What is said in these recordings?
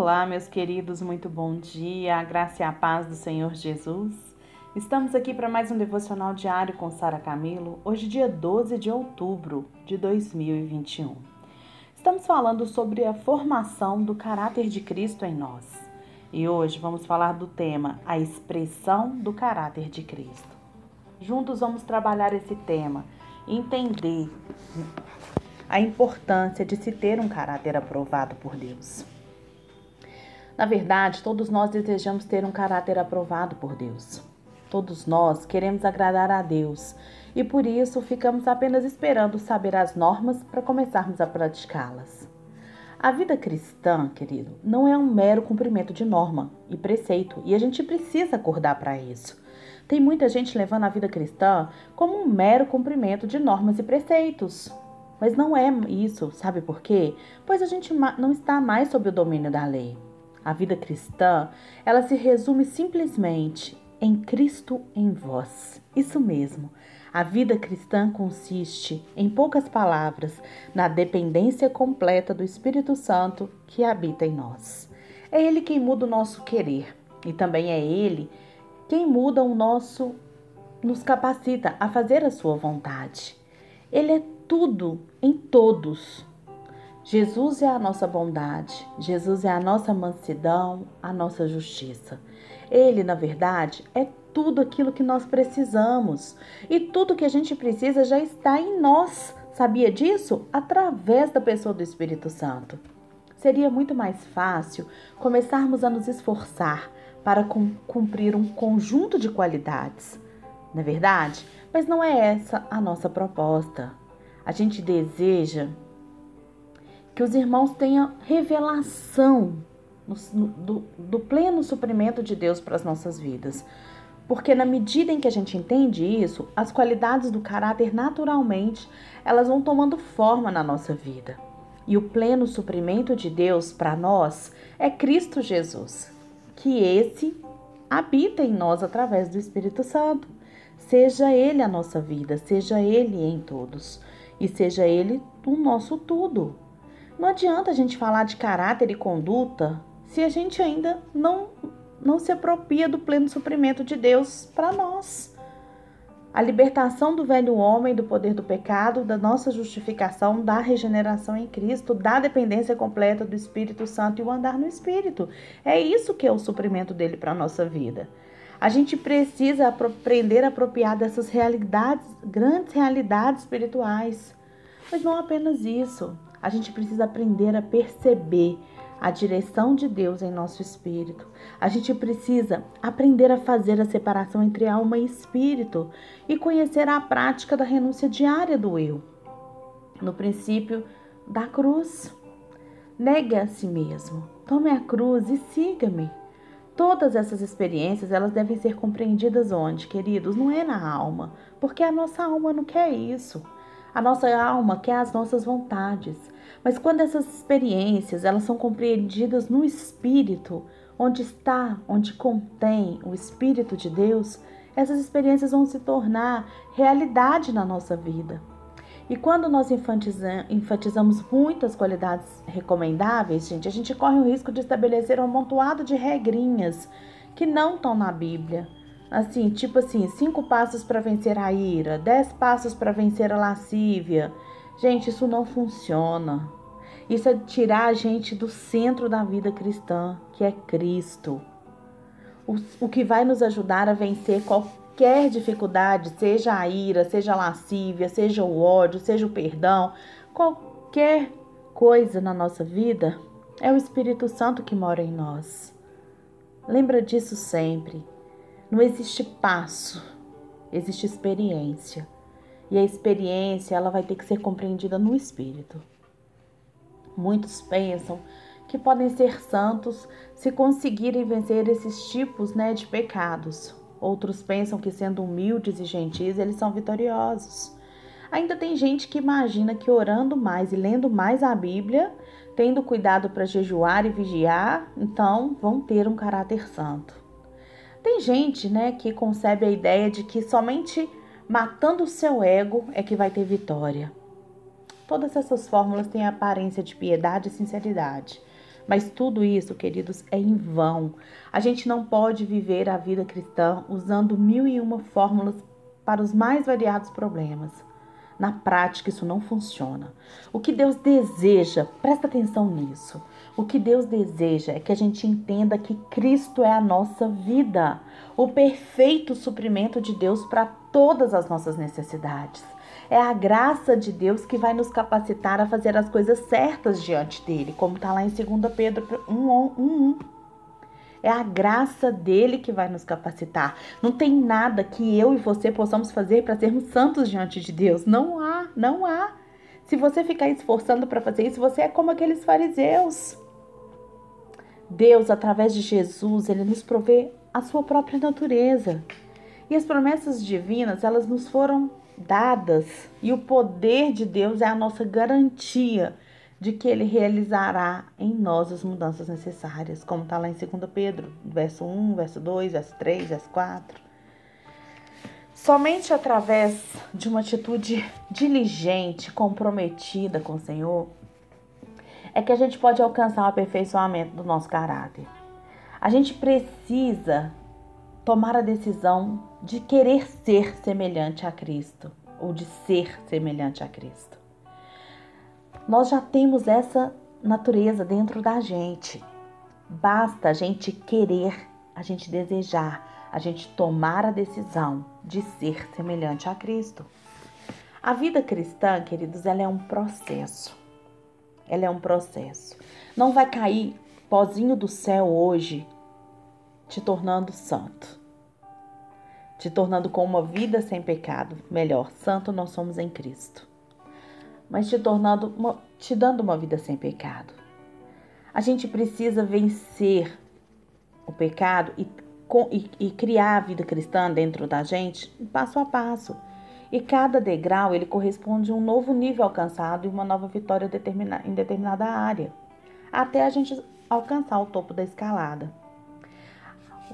Olá, meus queridos, muito bom dia, a graça e a paz do Senhor Jesus. Estamos aqui para mais um devocional diário com Sara Camilo, hoje, dia 12 de outubro de 2021. Estamos falando sobre a formação do caráter de Cristo em nós. E hoje vamos falar do tema A expressão do caráter de Cristo. Juntos vamos trabalhar esse tema, entender a importância de se ter um caráter aprovado por Deus. Na verdade, todos nós desejamos ter um caráter aprovado por Deus. Todos nós queremos agradar a Deus e por isso ficamos apenas esperando saber as normas para começarmos a praticá-las. A vida cristã, querido, não é um mero cumprimento de norma e preceito e a gente precisa acordar para isso. Tem muita gente levando a vida cristã como um mero cumprimento de normas e preceitos. Mas não é isso, sabe por quê? Pois a gente não está mais sob o domínio da lei. A vida cristã, ela se resume simplesmente em Cristo em vós. Isso mesmo. A vida cristã consiste, em poucas palavras, na dependência completa do Espírito Santo que habita em nós. É Ele quem muda o nosso querer e também é Ele quem muda o nosso, nos capacita a fazer a sua vontade. Ele é tudo em todos. Jesus é a nossa bondade, Jesus é a nossa mansidão, a nossa justiça. Ele, na verdade, é tudo aquilo que nós precisamos. E tudo que a gente precisa já está em nós. Sabia disso? Através da pessoa do Espírito Santo. Seria muito mais fácil começarmos a nos esforçar para cumprir um conjunto de qualidades. Não é verdade? Mas não é essa a nossa proposta. A gente deseja que os irmãos tenham revelação no, do, do pleno suprimento de Deus para as nossas vidas. Porque na medida em que a gente entende isso, as qualidades do caráter naturalmente elas vão tomando forma na nossa vida. E o pleno suprimento de Deus para nós é Cristo Jesus, que esse habita em nós através do Espírito Santo. Seja ele a nossa vida, seja ele em todos e seja ele o nosso tudo. Não adianta a gente falar de caráter e conduta se a gente ainda não, não se apropria do pleno suprimento de Deus para nós. A libertação do velho homem do poder do pecado, da nossa justificação, da regeneração em Cristo, da dependência completa do Espírito Santo e o andar no Espírito. É isso que é o suprimento dele para a nossa vida. A gente precisa aprender a apropriar dessas realidades, grandes realidades espirituais. Mas não apenas isso. A gente precisa aprender a perceber a direção de Deus em nosso espírito. A gente precisa aprender a fazer a separação entre alma e espírito e conhecer a prática da renúncia diária do eu. No princípio da cruz. Negue a si mesmo. Tome a cruz e siga-me. Todas essas experiências, elas devem ser compreendidas onde, queridos? Não é na alma, porque a nossa alma não quer isso. A nossa alma quer as nossas vontades. Mas quando essas experiências elas são compreendidas no espírito, onde está, onde contém o espírito de Deus, essas experiências vão se tornar realidade na nossa vida. E quando nós enfatizamos muitas qualidades recomendáveis, gente, a gente corre o risco de estabelecer um amontoado de regrinhas que não estão na Bíblia Assim, tipo assim, cinco passos para vencer a ira, dez passos para vencer a lascívia. Gente, isso não funciona. Isso é tirar a gente do centro da vida cristã, que é Cristo. O, o que vai nos ajudar a vencer qualquer dificuldade, seja a ira, seja a lascívia, seja o ódio, seja o perdão, qualquer coisa na nossa vida, é o Espírito Santo que mora em nós. Lembra disso sempre. Não existe passo, existe experiência. E a experiência, ela vai ter que ser compreendida no espírito. Muitos pensam que podem ser santos se conseguirem vencer esses tipos, né, de pecados. Outros pensam que sendo humildes e gentis, eles são vitoriosos. Ainda tem gente que imagina que orando mais e lendo mais a Bíblia, tendo cuidado para jejuar e vigiar, então vão ter um caráter santo. Tem gente, né, que concebe a ideia de que somente matando o seu ego é que vai ter vitória. Todas essas fórmulas têm a aparência de piedade e sinceridade, Mas tudo isso, queridos, é em vão. A gente não pode viver a vida cristã usando mil e uma fórmulas para os mais variados problemas. Na prática, isso não funciona. O que Deus deseja, presta atenção nisso. O que Deus deseja é que a gente entenda que Cristo é a nossa vida, o perfeito suprimento de Deus para todas as nossas necessidades. É a graça de Deus que vai nos capacitar a fazer as coisas certas diante dele, como está lá em 2 Pedro 1, É a graça dele que vai nos capacitar. Não tem nada que eu e você possamos fazer para sermos santos diante de Deus. Não há, não há. Se você ficar esforçando para fazer isso, você é como aqueles fariseus. Deus, através de Jesus, ele nos provê a sua própria natureza. E as promessas divinas, elas nos foram dadas, e o poder de Deus é a nossa garantia de que ele realizará em nós as mudanças necessárias, como está lá em 2 Pedro, verso 1, verso 2, verso 3, verso 4. Somente através de uma atitude diligente, comprometida com o Senhor, é que a gente pode alcançar o aperfeiçoamento do nosso caráter. A gente precisa tomar a decisão de querer ser semelhante a Cristo ou de ser semelhante a Cristo. Nós já temos essa natureza dentro da gente. Basta a gente querer, a gente desejar, a gente tomar a decisão de ser semelhante a Cristo. A vida cristã, queridos, ela é um processo. Ela é um processo. Não vai cair pozinho do céu hoje te tornando santo. Te tornando com uma vida sem pecado. Melhor, santo nós somos em Cristo. Mas te tornando uma, te dando uma vida sem pecado. A gente precisa vencer o pecado e, e, e criar a vida cristã dentro da gente passo a passo. E cada degrau ele corresponde a um novo nível alcançado e uma nova vitória em determinada área, até a gente alcançar o topo da escalada.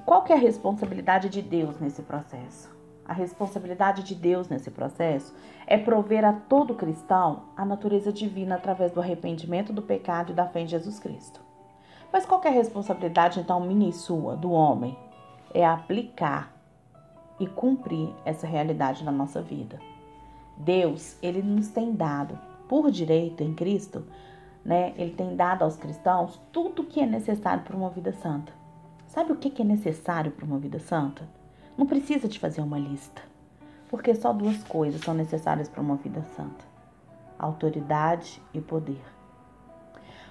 Qual é a responsabilidade de Deus nesse processo? A responsabilidade de Deus nesse processo é prover a todo cristão a natureza divina através do arrependimento do pecado e da fé em Jesus Cristo. Mas qual é a responsabilidade então minha e sua, do homem? É aplicar e cumprir essa realidade na nossa vida. Deus, ele nos tem dado por direito em Cristo, né? Ele tem dado aos cristãos tudo o que é necessário para uma vida santa. Sabe o que é necessário para uma vida santa? Não precisa de fazer uma lista, porque só duas coisas são necessárias para uma vida santa: autoridade e poder.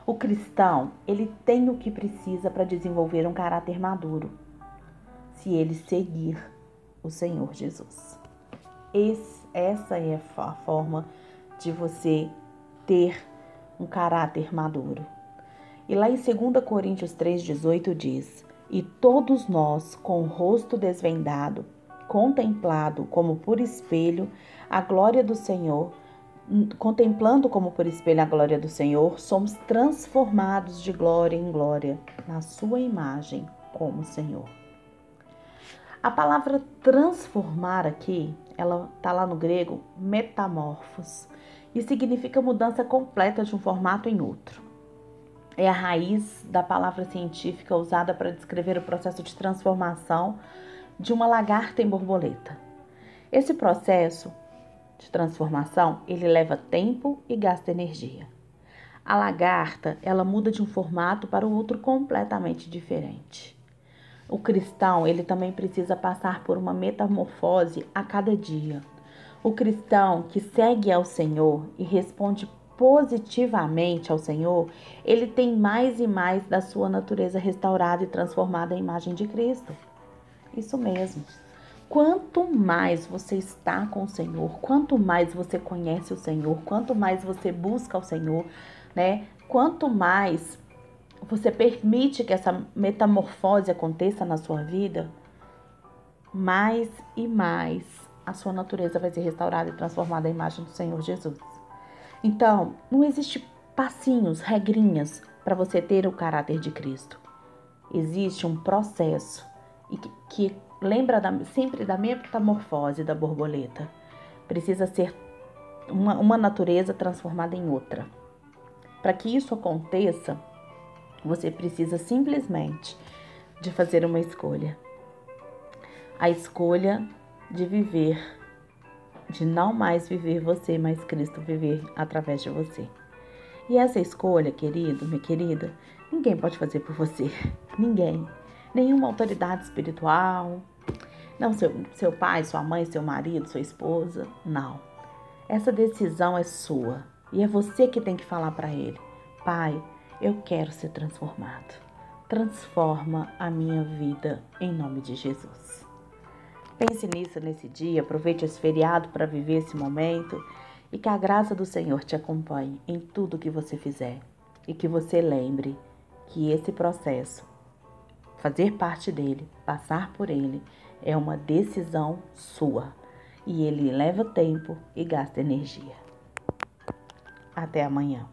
O cristão, ele tem o que precisa para desenvolver um caráter maduro, se ele seguir o Senhor Jesus. Esse, essa é a forma de você ter um caráter maduro. E lá em 2 Coríntios 3,18 diz: E todos nós, com o rosto desvendado, contemplado como por espelho a glória do Senhor, contemplando como por espelho a glória do Senhor, somos transformados de glória em glória na sua imagem como Senhor. A palavra transformar aqui, ela tá lá no grego metamorfos e significa mudança completa de um formato em outro. É a raiz da palavra científica usada para descrever o processo de transformação de uma lagarta em borboleta. Esse processo de transformação, ele leva tempo e gasta energia. A lagarta, ela muda de um formato para o outro completamente diferente. O cristão, ele também precisa passar por uma metamorfose a cada dia. O cristão que segue ao Senhor e responde positivamente ao Senhor, ele tem mais e mais da sua natureza restaurada e transformada à imagem de Cristo. Isso mesmo. Quanto mais você está com o Senhor, quanto mais você conhece o Senhor, quanto mais você busca o Senhor, né? Quanto mais você permite que essa metamorfose aconteça na sua vida, mais e mais a sua natureza vai ser restaurada e transformada à imagem do Senhor Jesus. Então, não existe passinhos, regrinhas para você ter o caráter de Cristo. Existe um processo e que, que lembra da, sempre da metamorfose da borboleta. Precisa ser uma, uma natureza transformada em outra. Para que isso aconteça, Você precisa simplesmente de fazer uma escolha. A escolha de viver, de não mais viver você, mas Cristo viver através de você. E essa escolha, querido, minha querida, ninguém pode fazer por você. Ninguém. Nenhuma autoridade espiritual. Não seu, seu pai, sua mãe, seu marido, sua esposa. Não. Essa decisão é sua. E é você que tem que falar para ele: Pai, eu quero ser transformado. Transforma a minha vida em nome de Jesus. Pense nisso nesse dia, aproveite esse feriado para viver esse momento e que a graça do Senhor te acompanhe em tudo que você fizer e que você lembre que esse processo, fazer parte dele, passar por ele, é uma decisão sua e ele leva tempo e gasta energia. Até amanhã.